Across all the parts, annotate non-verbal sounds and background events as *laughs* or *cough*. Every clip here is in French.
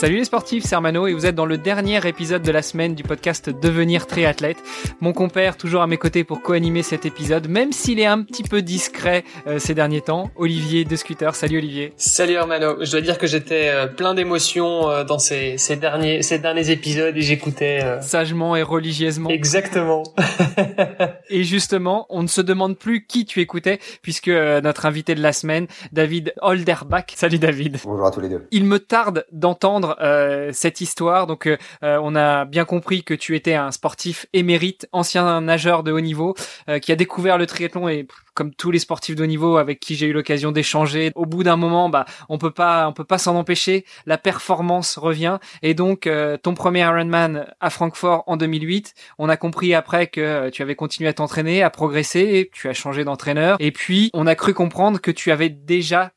Salut les sportifs, c'est Armano et vous êtes dans le dernier épisode de la semaine du podcast Devenir triathlète. Mon compère toujours à mes côtés pour co-animer cet épisode, même s'il est un petit peu discret euh, ces derniers temps. Olivier de Scooter, salut Olivier. Salut Armano, je dois dire que j'étais euh, plein d'émotions euh, dans ces, ces, derniers, ces derniers épisodes et j'écoutais... Sagement et religieusement. Exactement. *laughs* et justement, on ne se demande plus qui tu écoutais puisque notre invité de la semaine, David Holderbach. Salut David. Bonjour à tous les deux. Il me tarde d'entendre euh, cette histoire. Donc, euh, euh, on a bien compris que tu étais un sportif émérite, ancien nageur de haut niveau, qui a découvert le triathlon et comme tous les sportifs de haut niveau avec qui j'ai eu l'occasion d'échanger, au bout d'un moment, bah, on peut pas, on peut pas s'en empêcher. La performance revient et donc ton premier Ironman à Francfort en 2008, on a compris après que tu avais continué à t'entraîner, à progresser, tu as changé d'entraîneur et puis on a cru comprendre que tu avais déjà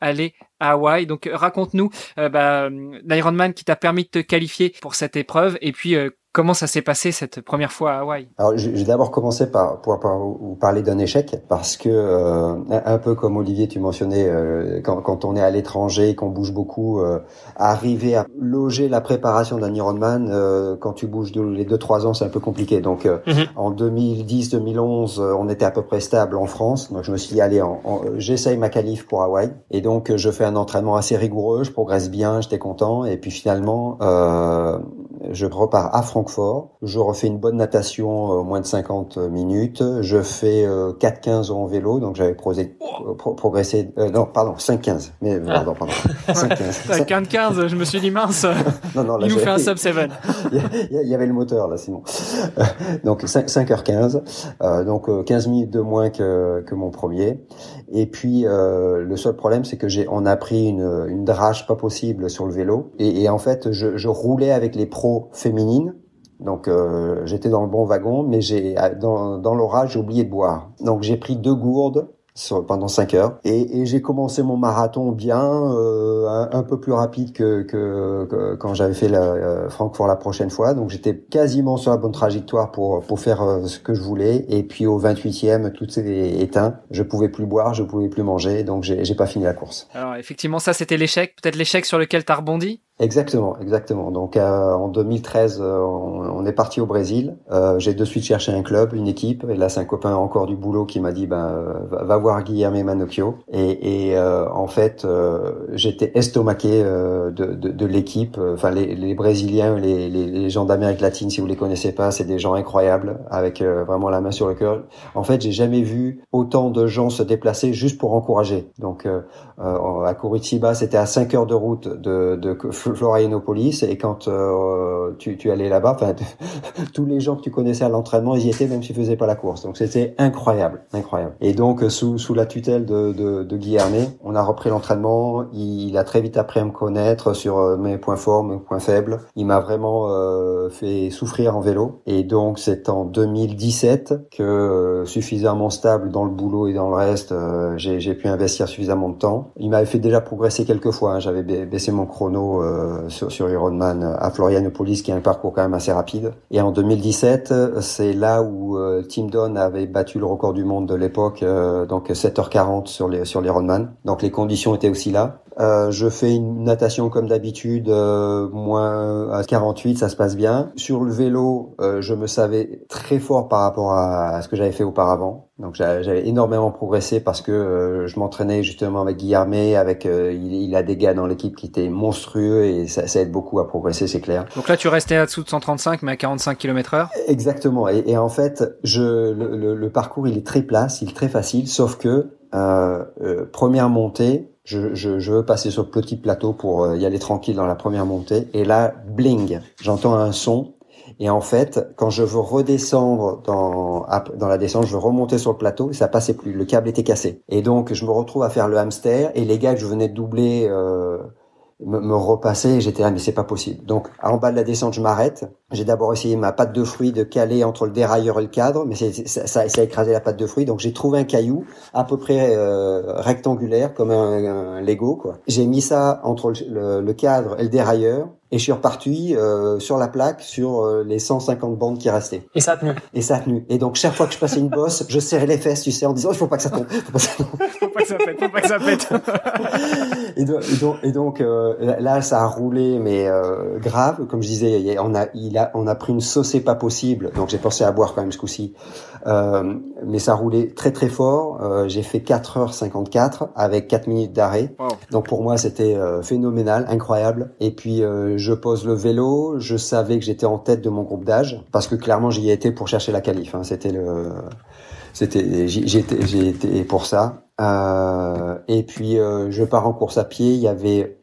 aller à Hawaï. Donc raconte-nous euh, bah, l'Ironman qui t'a permis de te qualifier pour cette épreuve et puis euh, Comment ça s'est passé cette première fois à Hawaï? Alors, j'ai d'abord commencé par pour, vous parler d'un échec parce que euh, un peu comme Olivier, tu mentionnais euh, quand, quand, on est à l'étranger, qu'on bouge beaucoup, euh, arriver à loger la préparation d'un Ironman euh, quand tu bouges les deux trois ans, c'est un peu compliqué. Donc, euh, mhm. en 2010-2011, on était à peu près stable en France. Donc, je me suis dit allez, en, j'essaye ma qualif pour Hawaï et donc je fais un entraînement assez rigoureux, je progresse bien, j'étais content et puis finalement, je repars à Francfort. Je refais une bonne natation, euh, moins de 50 minutes. Je fais 4-15 euh, en vélo, donc j'avais progressé. Euh, non, pardon, 5-15. Mais pardon, pardon. *laughs* 5-15. 15 je me suis dit mince. *laughs* non, non, là, il nous fait un sub 7. *laughs* il y avait le moteur là, Simon. donc 5, h 15 donc 15 minutes de moins que, que mon premier. Et puis le seul problème, c'est que j'ai on a pris une, une drache pas possible sur le vélo. Et, et en fait, je, je roulais avec les pros féminines donc euh, j'étais dans le bon wagon, mais j'ai dans, l'orage j'ai oublié de boire. Donc j'ai pris deux gourdes pendant 5 heures. Et, j'ai commencé mon marathon bien, euh, un, peu plus rapide que, quand j'avais fait la, euh, Francfort la prochaine fois. Donc j'étais quasiment sur la bonne trajectoire pour, pour faire ce que je voulais. Et puis au 28e, tout s'est éteint. Je pouvais plus boire, je pouvais plus manger. Donc j'ai pas fini la course. Alors effectivement, ça c'était l'échec. Peut-être l'échec sur lequel tu as rebondi? Exactement, exactement. Donc euh, en 2013, euh, on, est parti au Brésil. Euh, j'ai de suite cherché un club, une équipe. Et là, c'est un copain encore du boulot qui m'a dit, ben, va, voir Guillermo Manocchio. Et, et en fait, j'étais estomaqué de, de, de l'équipe. Enfin, les, les Brésiliens, les, les, les gens d'Amérique latine, si vous les connaissez pas, c'est des gens incroyables, avec vraiment la main sur le cœur. En fait, j'ai jamais vu autant de gens se déplacer juste pour encourager. Donc à Curitiba, c'était à 5 heures de route de, de Florianopolis et quand euh, tu, allais là-bas, *laughs* tous les gens que tu connaissais à l'entraînement, ils y étaient même s'ils faisaient pas la course. Donc c'était incroyable, incroyable. Et donc sous, sous la tutelle de, de, Guy on a repris l'entraînement. Il, a très vite appris à me connaître sur euh, mes points forts, mes points faibles. Il m'a vraiment euh, fait souffrir en vélo. Et donc c'est en 2017 que suffisamment stable dans le boulot et dans le reste, j'ai pu investir suffisamment de temps. Il m'avait fait déjà progresser quelques fois. Hein. J'avais baissé mon chrono euh, sur, sur Ironman à Florianopolis, qui est un parcours quand même assez rapide. Et en 2017, c'est là où euh, Tim Don avait battu le record du monde de l'époque, euh, donc 7h40 sur les sur l'Ironman. Donc les conditions étaient aussi là. Euh, je fais une natation comme d'habitude, euh, moins à 48, ça se passe bien. Sur le vélo, euh, je me savais très fort par rapport à, ce que j'avais fait auparavant. Donc j'avais énormément progressé parce que je m'entraînais justement avec Guillermet, avec il, a des gars dans l'équipe qui étaient monstrueux et ça, ça, aide beaucoup à progresser, c'est clair. Donc là tu restais à dessous de 135 mais à 45 km heure? Exactement. Et, et, en fait, je le, le, parcours il est très place, il est très facile, sauf que euh, première montée, je, je, je, veux passer sur le petit plateau pour euh, y aller tranquille dans la première montée. Et là, bling, j'entends un son. Et en fait, quand je veux redescendre dans, dans la descente, je veux remonter sur le plateau, ça passait plus. Le câble était cassé. Et donc, je me retrouve à faire le hamster. Et les gars que je venais de doubler, euh, me, repasser. Et j'étais là, mais c'est pas possible. Donc, en bas de la descente, je m'arrête. J'ai d'abord essayé ma pâte de fruits de caler entre le dérailleur et le cadre, mais ça, ça, ça, a écrasé la pâte de fruits. Donc, j'ai trouvé un caillou à peu près euh, rectangulaire, comme un, Lego. quoi. J'ai mis ça entre le, le cadre et le dérailleur et je suis reparti euh, sur la plaque sur euh, les 150 bandes qui restaient. Et ça a tenu. Et ça a tenu. Et donc chaque fois que je passais une bosse, je serrais les fesses, tu sais, en disant il faut pas que ça tombe. Faut pas, *laughs* faut pas que ça pète. Faut pas que ça pète. *laughs* et, donc, et donc, euh, là ça a roulé mais euh, grave, comme je disais, on a il a on a pris une saucée pas possible. Donc j'ai pensé à boire quand même ce coup-ci. mais ça a roulé très très fort. j'ai fait 4h54 avec 4 minutes d'arrêt. Donc pour moi c'était phénoménal, incroyable. Et puis je pose le vélo, je savais que j'étais en tête de mon groupe d'âge parce que clairement j'y étais pour chercher la qualif. Hein. C'était le, c'était, j'étais, j'ai pour ça. Euh, et puis euh, je pars en course à pied. Il y avait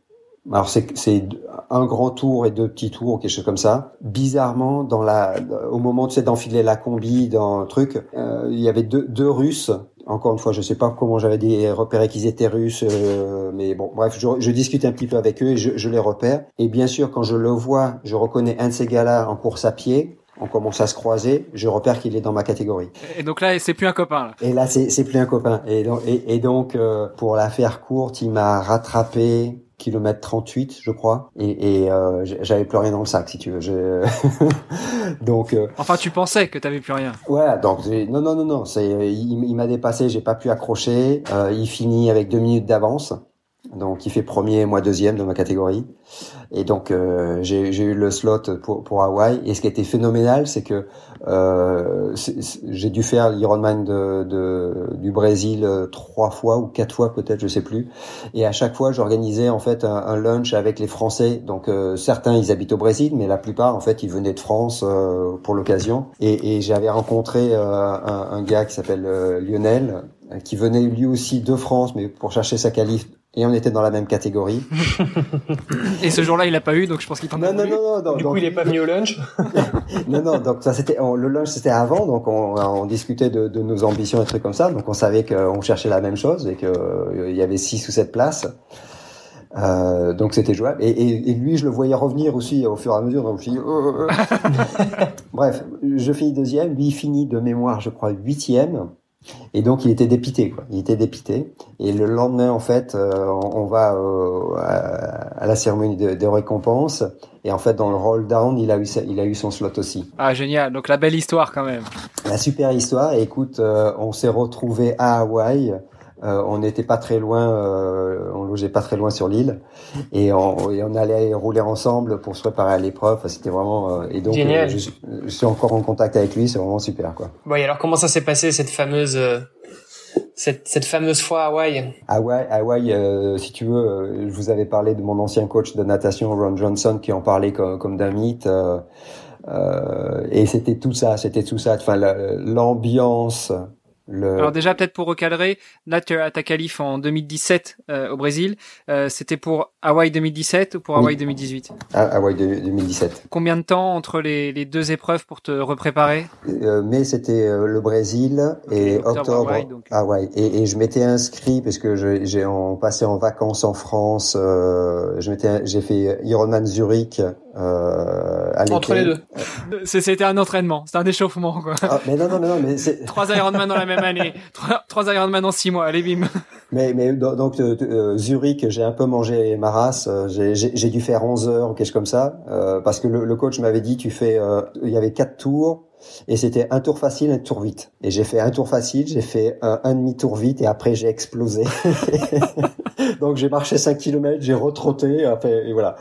alors c'est un grand tour et deux petits tours, quelque chose comme ça. Bizarrement, dans la, au moment tu sais, d'enfiler la combi dans le truc, euh, il y avait deux, deux Russes encore une fois, je sais pas comment j'avais dit, repéré qu'ils étaient russes, euh, mais bon, bref, je, je, discute un petit peu avec eux et je, je, les repère. Et bien sûr, quand je le vois, je reconnais un de ces gars-là en course à pied. On commence à se croiser, je repère qu'il est dans ma catégorie. Et donc là, c'est plus un copain. Là. Et là, c'est plus un copain. Et donc, et, et donc euh, pour la faire courte, il m'a rattrapé kilomètre 38 je crois. Et, et euh, j'avais plus rien dans le sac si tu veux. *laughs* Donc euh, enfin tu pensais que t'avais plus rien. ouais donc non non non non c'est il, il m'a dépassé j'ai pas pu accrocher. Euh, il finit avec deux minutes d'avance donc il fait premier, moi deuxième de ma catégorie. Et donc euh, j'ai eu le slot pour, pour Hawaï. Et ce qui a été phénoménal, c'est que euh, j'ai dû faire l'Ironman de, de, du Brésil euh, trois fois ou quatre fois peut-être, je sais plus. Et à chaque fois, j'organisais en fait un, lunch avec les Français. Donc euh, certains ils habitent au Brésil, mais la plupart en fait ils venaient de France euh, pour l'occasion. Et, et j'avais rencontré un, un, gars qui s'appelle Lionel qui venait lui aussi de France, mais pour chercher sa qualif et on était dans la même catégorie. *laughs* et ce jour-là, il a pas eu, donc je pense qu'il t'en non, non, non, non, Du coup, il est pas venu au lunch? *laughs* non, non. Donc ça, c'était le lunch, c'était avant, donc on, on discutait de, de, nos ambitions et trucs comme ça. Donc on savait qu'on cherchait la même chose et qu'il euh, y avait six ou sept places. Euh, donc c'était jouable. Et, et, et, lui, je le voyais revenir aussi au fur et à mesure. Donc je oh, oh, oh. *laughs* Bref, je finis deuxième. Lui, il finit de mémoire, je crois, huitième. Et donc il était dépité, quoi. Il était dépité. Et le lendemain, en fait, euh, on, va euh, à, la cérémonie de, de, récompense. Et en fait, dans le roll down, il a eu, il a eu son slot aussi. Ah génial. Donc la belle histoire quand même. La super histoire. Et écoute, euh, on s'est retrouvé à Hawaï. Euh, on n'était pas très loin, euh, on logeait pas très loin sur l'île, et on, et on, allait rouler ensemble pour se préparer à l'épreuve. C'était vraiment euh, et donc je, je, suis encore en contact avec lui, c'est vraiment super quoi. Bon, et alors comment ça s'est passé cette fameuse cette, cette fameuse fois à Hawaï? Hawaï, Hawaï si tu veux, je vous avais parlé de mon ancien coach de natation, Ron Johnson, qui en parlait comme, comme d'un mythe. et c'était tout ça, c'était tout ça. Enfin, l'ambiance, alors déjà peut-être pour recadrer, là tu as en 2017 euh, au Brésil. Euh, c'était pour Hawaï 2017 ou pour Hawaï 2018 ah, Hawaï 2017. Combien de temps entre les, les deux épreuves pour te repréparer? Euh, Mais c'était euh, le Brésil et octobre, Hawaï. Et, et, je m'étais inscrit parce que j'ai on passait en vacances en France. Euh, je m'étais j'ai fait Ironman Zurich euh, Entre les deux. C'était un entraînement, c'était un échauffement quoi. Ah, mais non non non mais *laughs* trois Ironman dans la même année, trois, trois Ironman en six mois, allez bim. Mais mais donc euh, euh, Zurich, j'ai un peu mangé ma race, euh, j'ai dû faire 11 heures ou quelque chose comme ça euh, parce que le, le coach m'avait dit tu fais il y avait quatre tours et c'était un tour facile, un tour vite. Et j'ai fait un tour facile, j'ai fait un, un demi-tour vite et après j'ai explosé. *laughs* Donc j'ai marché 5 km, j'ai retrotté, après, et voilà.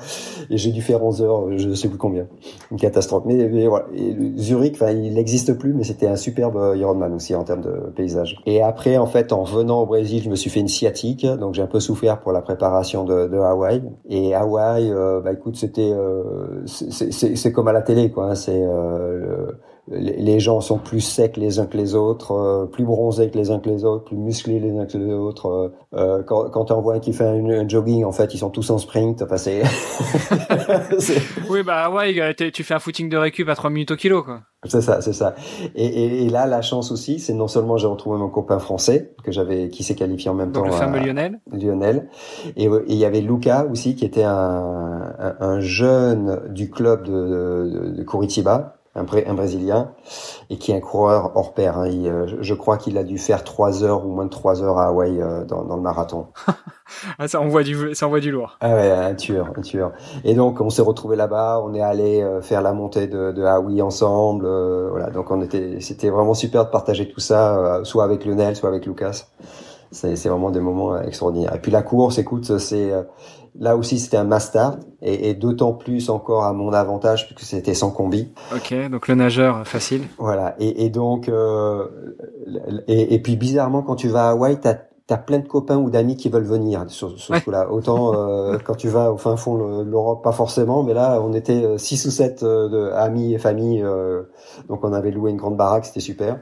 Et j'ai dû faire 11 heures, je ne sais plus combien. Une catastrophe. Mais, mais voilà. Et Zurich, il n'existe plus, mais c'était un superbe Ironman aussi en termes de paysage. Et après, en fait, en venant au Brésil, je me suis fait une sciatique, donc j'ai un peu souffert pour la préparation de, de Hawaï. Et Hawaï, euh, bah écoute, c'était, euh, c'est comme à la télé, quoi. Hein. c'est euh, les gens sont plus secs les uns que les autres, euh, plus bronzés que les uns que les autres, plus musclés les uns que les autres. Euh, euh quand, quand on voit un qui fait un, jogging, en fait, ils sont tous en sprint. Enfin, c'est. *laughs* oui, bah ouais, tu fais un footing de récup à 3 minutes au kilo, quoi. C'est ça, c'est ça. Et, et, et, là, la chance aussi, c'est non seulement j'ai retrouvé mon copain français que j'avais, qui s'est qualifié en même Donc temps. Le fameux Lionel. Lionel. Et il y avait Luca aussi, qui était un, un, jeune du club de, de, de Curitiba, un, un, Brésilien, et qui est un coureur hors pair. Hein. Euh, je crois qu'il a dû faire trois heures ou moins de trois heures à Hawaï euh, dans, dans, le marathon. *laughs* ah, ça envoie du, ça envoie du lourd. Ah ouais, un tueur, un tueur. Et donc on s'est retrouvé là-bas, on est allé euh, faire la montée de, de Hawaï ensemble. voilà, donc on était, c'était vraiment super de partager tout ça, soit avec Lionel, soit avec Lucas. C'est vraiment des moments extraordinaires. Et puis la course, écoute, c'est Là aussi, c'était un master et, et d'autant plus encore à mon avantage puisque c'était sans combi. Ok, donc le nageur facile. Voilà, et, et donc euh, et, et, puis bizarrement, quand tu vas à Hawaï, t'as as plein de copains ou d'amis qui veulent venir sur, sur ce là Autant euh, *laughs* quand tu vas au fin fond de l'Europe, pas forcément, mais là, on était euh, six ou sept euh, de amis et familles, donc on avait loué une grande baraque, c'était super.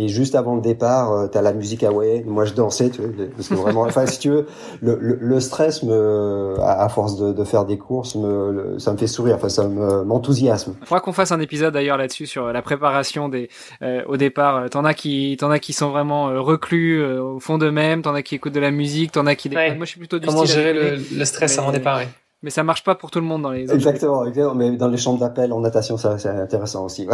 Et juste avant le départ, euh, t'as la musique hawaïenne. Moi, je dansais, tu vois, parce que vraiment, enfin, si tu veux, le, le, le stress me, à, force de, de, faire des courses, me, ça me fait sourire. Enfin, ça me m'enthousiasme. Faudra qu'on fasse un épisode d'ailleurs là-dessus sur la préparation des euh, au départ. T'en as qui, t'en as qui sont vraiment euh, reclus euh, au fond d'eux-mêmes. T'en as qui écoutent de la musique. T'en as qui. Ouais. Moi, je suis plutôt du Comment gérer le, le, stress avant départ. Ouais mais ça marche pas pour tout le monde dans les exactement, exactement. Mais dans les chambres d'appel en natation ça c'est intéressant aussi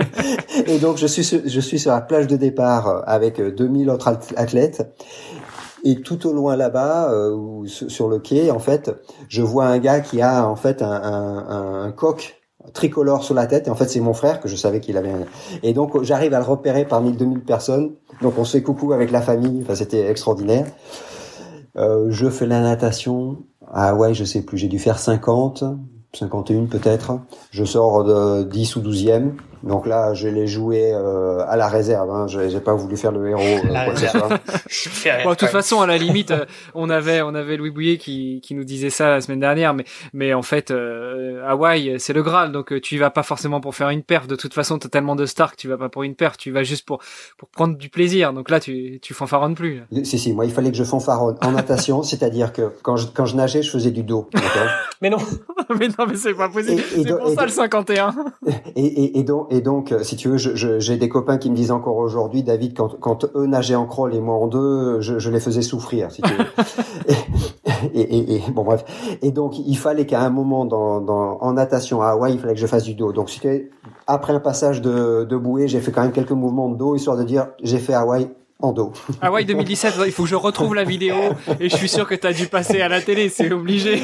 *laughs* et donc je suis sur, je suis sur la plage de départ avec 2000 autres athlètes. Et tout au loin là-bas euh, sur le quai en fait je vois un gars qui a en fait un, un, un coq tricolore sur la tête. Et en fait c'est mon frère que je savais qu'il avait un... et donc j'arrive à le repérer parmi 2000 personnes. Donc on se fait coucou avec la famille. Enfin c'était extraordinaire. Euh, je fais la natation ah ouais, je sais plus, j'ai dû faire 50, 51 peut-être. Je sors de 10 ou 12e. Donc là, je l'ai joué euh, à la réserve. Hein. J'ai pas voulu faire le héros. Euh, *laughs* *laughs* bon, de toute façon, à la limite, euh, on avait on avait Louis Bouillet qui, qui nous disait ça la semaine dernière, mais mais en fait, euh, Hawaï, c'est le Graal. Donc tu y vas pas forcément pour faire une perf. De toute façon, t'as tellement de stars que tu vas pas pour une perf. Tu vas juste pour pour prendre du plaisir. Donc là, tu tu fanfaronnes plus. Si si, moi, il fallait que je fanfaronne en natation, *laughs* c'est-à-dire que quand je quand je nageais, je faisais du dos. mais non, mais non, mais c'est pas possible. C'est pour ça le 51. Et, et, et donc et donc, euh, si tu veux, j'ai des copains qui me disent encore aujourd'hui, David, quand, quand eux nageaient en crawl et moi en deux, je, je les faisais souffrir. Si tu veux. *laughs* et, et, et, bon bref. Et donc, il fallait qu'à un moment dans, dans, en natation à Hawaï, il fallait que je fasse du dos. Donc, après un passage de, de bouée, j'ai fait quand même quelques mouvements de dos, histoire de dire, j'ai fait Hawaï en dos. Ah ouais, 2017, il faut que je retrouve la vidéo et je suis sûr que tu as dû passer à la télé, c'est obligé.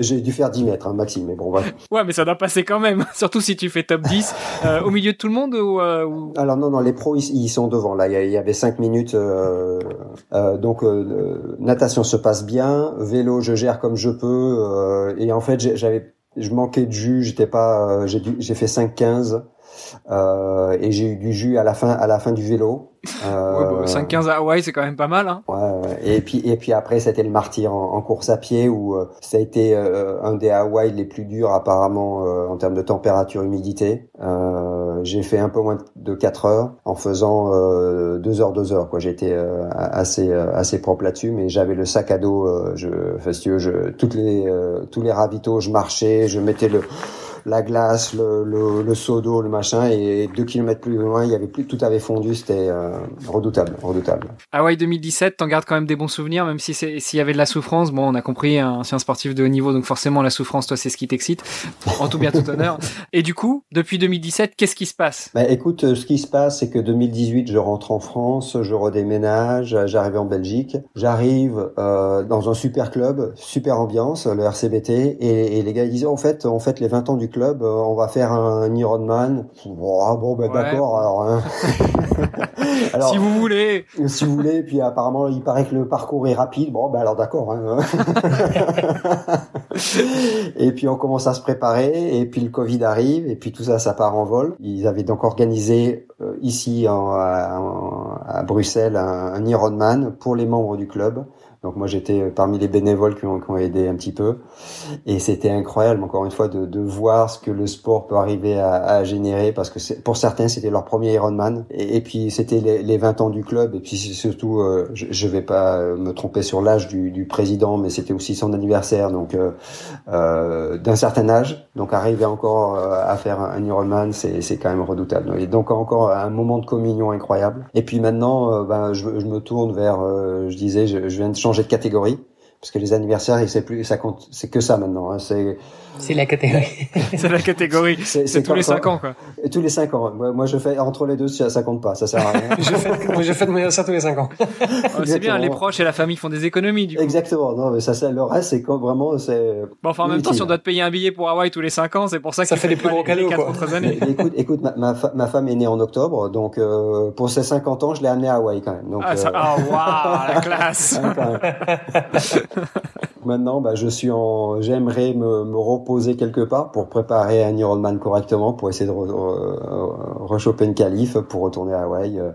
J'ai dû faire 10 mètres, hein, Maxime, mais bon, voilà. Ouais, mais ça doit passer quand même, *laughs* surtout si tu fais top 10 euh, au milieu de tout le monde ou, euh, ou... Alors non, non, les pros, ils, sont devant. Là, il y avait 5 minutes. Euh, euh donc, euh, natation se passe bien, vélo, je gère comme je peux. et en fait, j'avais, je manquais de jus, j'étais pas, j'ai j'ai fait 5-15. Euh, et j'ai eu du jus à la fin, à la fin du vélo. *laughs* Euh, 5-15 à Hawaï, c'est quand même pas mal. Hein. Ouais, ouais. Et puis, et puis après, c'était le martyr en, course à pied où euh, ça a été euh, un des Hawaï les plus durs apparemment euh, en termes de température, humidité. j'ai fait un peu moins de 4 heures en faisant 2 heures, 2 heures. Quoi, j'étais assez, assez propre là-dessus, mais j'avais le sac à dos. je, enfin, je, toutes les, tous les ravitaux, je marchais, je mettais le la glace, le, le, le seau d'eau, le machin, et deux kilomètres plus loin, il y avait plus, tout avait fondu, c'était euh, redoutable, redoutable. Hawaï 2017, t'en gardes quand même des bons souvenirs, même si c'est s'il y avait de la souffrance. Bon, on a compris, un ancien sportif de haut niveau, donc forcément la souffrance, toi, c'est ce qui t'excite, en tout bien tout honneur. Et du coup, depuis 2017, qu'est-ce qui se passe? Bah, écoute, euh, ce qui se passe, c'est que 2018, je rentre en France, je redéménage, j'arrive en Belgique, j'arrive euh, dans un super club, super ambiance, le RCBT, et, et les gars ils disaient en fait, en fait, les 20 ans du club, euh, on va faire un Ironman. Bon, bon, ben d'accord. Alors, hein. *laughs* alors, si vous voulez. Si vous voulez. Puis apparemment, il paraît que le parcours est rapide. Bon, ben alors d'accord. Hein. *laughs* et puis on commence à se préparer. Et puis le Covid arrive. Et puis tout ça, ça part en vol. Ils avaient donc organisé euh, ici en, à, Bruxelles un, un Ironman pour les membres du club. Donc moi j'étais parmi les bénévoles qui ont, aidé un petit peu. Et c'était incroyable, encore une fois, de, voir ce que le sport peut arriver à, générer, parce que pour certains c'était leur premier Ironman. Et, puis c'était les, les, 20 ans du club, et puis surtout, euh, je, je vais pas me tromper sur l'âge du, président, mais c'était aussi son anniversaire, donc euh, euh d'un certain âge. Donc arriver encore euh, à faire un Ironman, c'est quand même redoutable. Et donc encore un moment de communion incroyable. Et puis maintenant, euh, ben, je, me tourne vers, je disais, je viens de changer de catégorie parce que les anniversaires, sait plus, ça compte, c'est que ça maintenant. Hein, c'est c'est la catégorie. *laughs* c'est la catégorie. C'est tous les cinq ans, quoi. Et tous les cinq ans. Moi, moi, je fais entre les deux, ça, ça compte pas, ça sert à rien. *laughs* je fais, moi, je fais de ça tous les cinq ans. Oh, c'est bien, les proches et la famille font des économies, du coup. Exactement. Non, mais ça, ça le reste, c'est quand vraiment, c'est. Bon, enfin, en même temps, si on doit te payer un billet pour Hawaï tous les cinq ans, c'est pour ça que ça fait les plus gros cadeaux, quoi. Années. écoute, écoute, ma, ma, ma, femme est née en octobre, donc euh, pour ses 50 ans, je l'ai amenée à Hawaï quand même. Donc, ah, ça, euh... oh, waouh, la classe. *laughs* *laughs* Maintenant, bah, je suis en, j'aimerais me, reposer quelque part pour préparer un Ironman correctement, pour essayer de re, re, rechoper une qualif pour retourner à Hawaï, euh,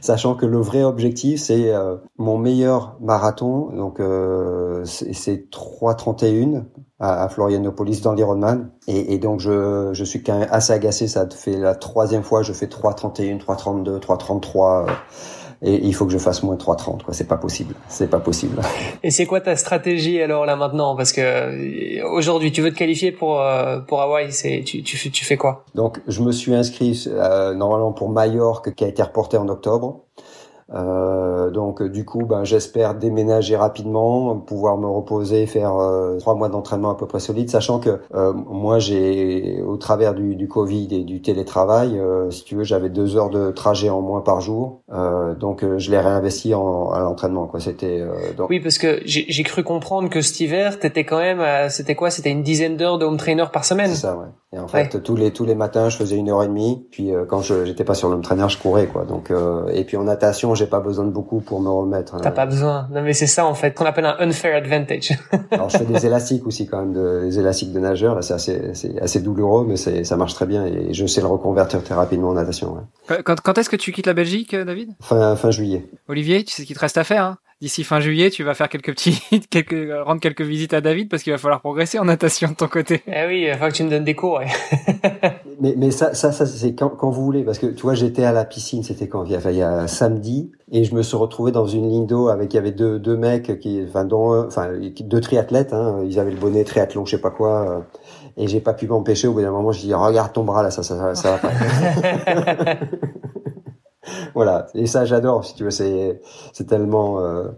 sachant que le vrai objectif c'est euh, mon meilleur marathon, donc euh, c'est 3:31 à, à Florianopolis dans l'Ironman, et, donc je, je suis quand même assez agacé, ça fait la troisième fois, je fais 3:31, 3:32, 3:33 et il faut que je fasse moins de 3,30 quoi. C'est pas possible. C'est pas possible. *laughs* Et c'est quoi ta stratégie alors là maintenant? Parce que aujourd'hui tu veux te qualifier pour euh, pour Hawaï c'est tu, tu tu fais quoi? Donc je me suis inscrit euh, normalement pour Majorque qui a été reporté en octobre. Euh, donc du coup, ben, j'espère déménager rapidement, pouvoir me reposer, faire euh, trois mois d'entraînement à peu près solide, sachant que euh, moi j'ai, au travers du, du, Covid et du télétravail, euh, si tu veux, j'avais deux heures de trajet en moins par jour, euh, donc je l'ai réinvesti en, à l'entraînement. Quoi, c'était. Donc... Oui, parce que j'ai cru comprendre que cet hiver, t'étais quand même, c'était quoi? C'était une dizaine d'heures de home trainer par semaine. C'est ça, ouais. Et en fait, ouais. tous les tous les matins, je faisais une heure et demie. Puis quand je j'étais pas sur le home trainer, je courais quoi. Donc et puis en natation, j'ai pas besoin de beaucoup pour me remettre. T'as pas besoin. Non mais c'est ça en fait qu'on appelle un unfair advantage. *laughs* Alors je fais des élastiques aussi quand même, de, des élastiques de nageur. Là c'est assez, c'est assez douloureux, mais c'est, ça marche très bien et je sais le reconvertir très rapidement en natation. Ouais. Quand, quand est-ce que tu quittes la Belgique, David? Fin fin juillet. Olivier, tu sais ce qu'il te reste à faire. Hein? D'ici fin juillet, tu vas faire quelques petits, *laughs* quelques, rendre quelques visites à David parce qu'il va falloir progresser en natation de ton côté. Eh oui, il va falloir que tu me donnes des cours. Ouais. *laughs* mais, mais ça, ça, ça c'est quand, quand, vous voulez parce que tu vois, j'étais à la piscine, c'était quand? Il y, a, il y a samedi et je me suis retrouvé dans une ligne d'eau avec il y avait deux, deux mecs qui, enfin, dont, enfin, deux triathlètes, hein, ils avaient le bonnet triathlon, je sais pas quoi. et j'ai pas pu m'empêcher. Au bout d'un moment, je dis regarde ton bras là, ça, ça, ça, ça va pas. *laughs* voilà. Et ça j'adore si tu veux. C'est c'est tellement euh,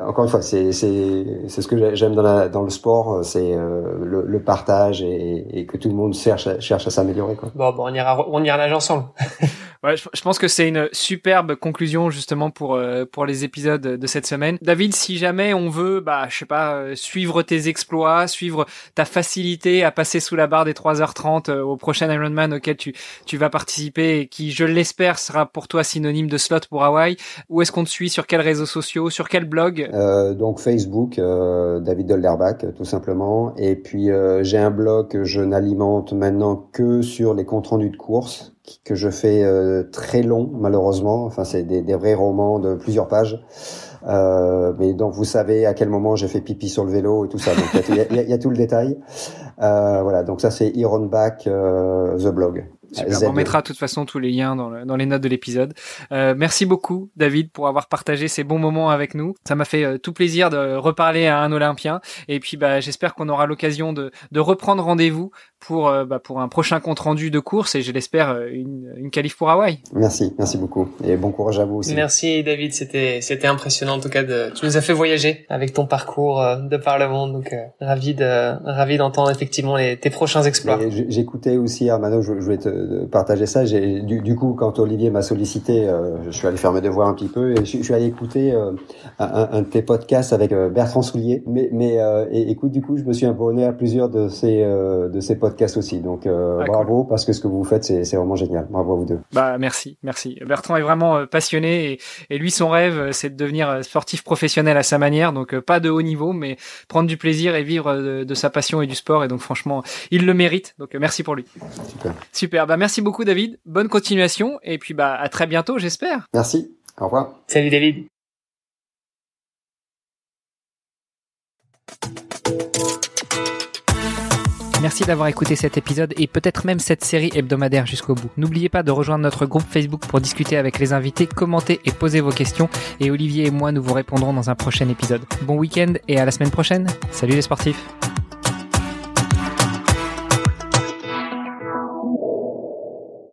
encore une fois c'est c'est c'est ce que j'aime dans la dans le sport. C'est euh, le, le, partage et, et, que tout le monde cherche cherche à s'améliorer quoi. Bon bon on ira on ira nager ensemble *laughs* Je, pense que c'est une superbe conclusion justement pour euh, pour les épisodes de cette semaine. David, si jamais on veut, bah je sais pas, euh, suivre tes exploits, suivre ta facilité à passer sous la barre des 3h30 euh, au prochain Ironman auquel tu tu vas participer et qui, je l'espère, sera pour toi synonyme de slot pour Hawaï. Où est-ce qu'on te suit Sur quels réseaux sociaux Sur quel blog? Euh, Donc Facebook, David Dolderbach, tout simplement. Et puis j'ai un blog que je n'alimente maintenant que sur les comptes rendus de course que je fais euh, très long malheureusement. Enfin, c'est des, des, vrais romans de plusieurs pages. Euh, mais donc vous savez à quel moment j'ai fait pipi sur le vélo et tout ça. Donc il y, y, a, tout le détail. Euh, voilà. Donc ça c'est Iron Back euh, the blog. Super, on mettra de toute façon tous les liens dans, le, dans les notes de l'épisode. Euh, merci beaucoup David pour avoir partagé ces bons moments avec nous. Ça m'a fait euh, tout plaisir de reparler à un Olympien. Et puis bah, j'espère qu'on aura l'occasion de, de reprendre rendez-vous pour, euh, bah, pour un prochain compte rendu de course et je l'espère euh, une, une qualif pour Hawaï. Merci, merci beaucoup et bon courage à vous aussi. Merci David, c'était c'était impressionnant en tout cas de tu nous as fait voyager avec ton parcours de par le monde donc ravi de ravi d'entendre effectivement les, tes prochains exploits. J'écoutais aussi Armano, je, je voulais te de partager ça. J'ai du, du, coup, quand Olivier m'a sollicité, euh, je suis allé faire mes devoirs un petit peu et je, je suis allé écouter euh, un, un, de tes podcasts avec euh, Bertrand Soulier. Mais, mais et, écoute, du coup, je me suis abonné à plusieurs de ces de ces podcasts aussi. Donc ah, bravo cool. parce que ce que vous faites, c'est vraiment génial. Bravo à vous deux. Bah merci, merci. Bertrand est vraiment passionné et, et lui, son rêve, c'est de devenir sportif professionnel à sa manière. Donc pas de haut niveau, mais prendre du plaisir et vivre de, de sa passion et du sport. Et donc franchement, il le mérite. Donc merci pour lui. Super. Super. Bah merci beaucoup David. Bonne continuation et puis bah à très bientôt, j'espère. Merci. Au revoir. Salut David. Merci d'avoir écouté cet épisode et peut-être même cette série hebdomadaire jusqu'au bout. N'oubliez pas de rejoindre notre groupe Facebook pour discuter avec les invités, commenter et poser vos questions. Et Olivier et moi, nous vous répondrons dans un prochain épisode. Bon week-end et à la semaine prochaine. Salut les sportifs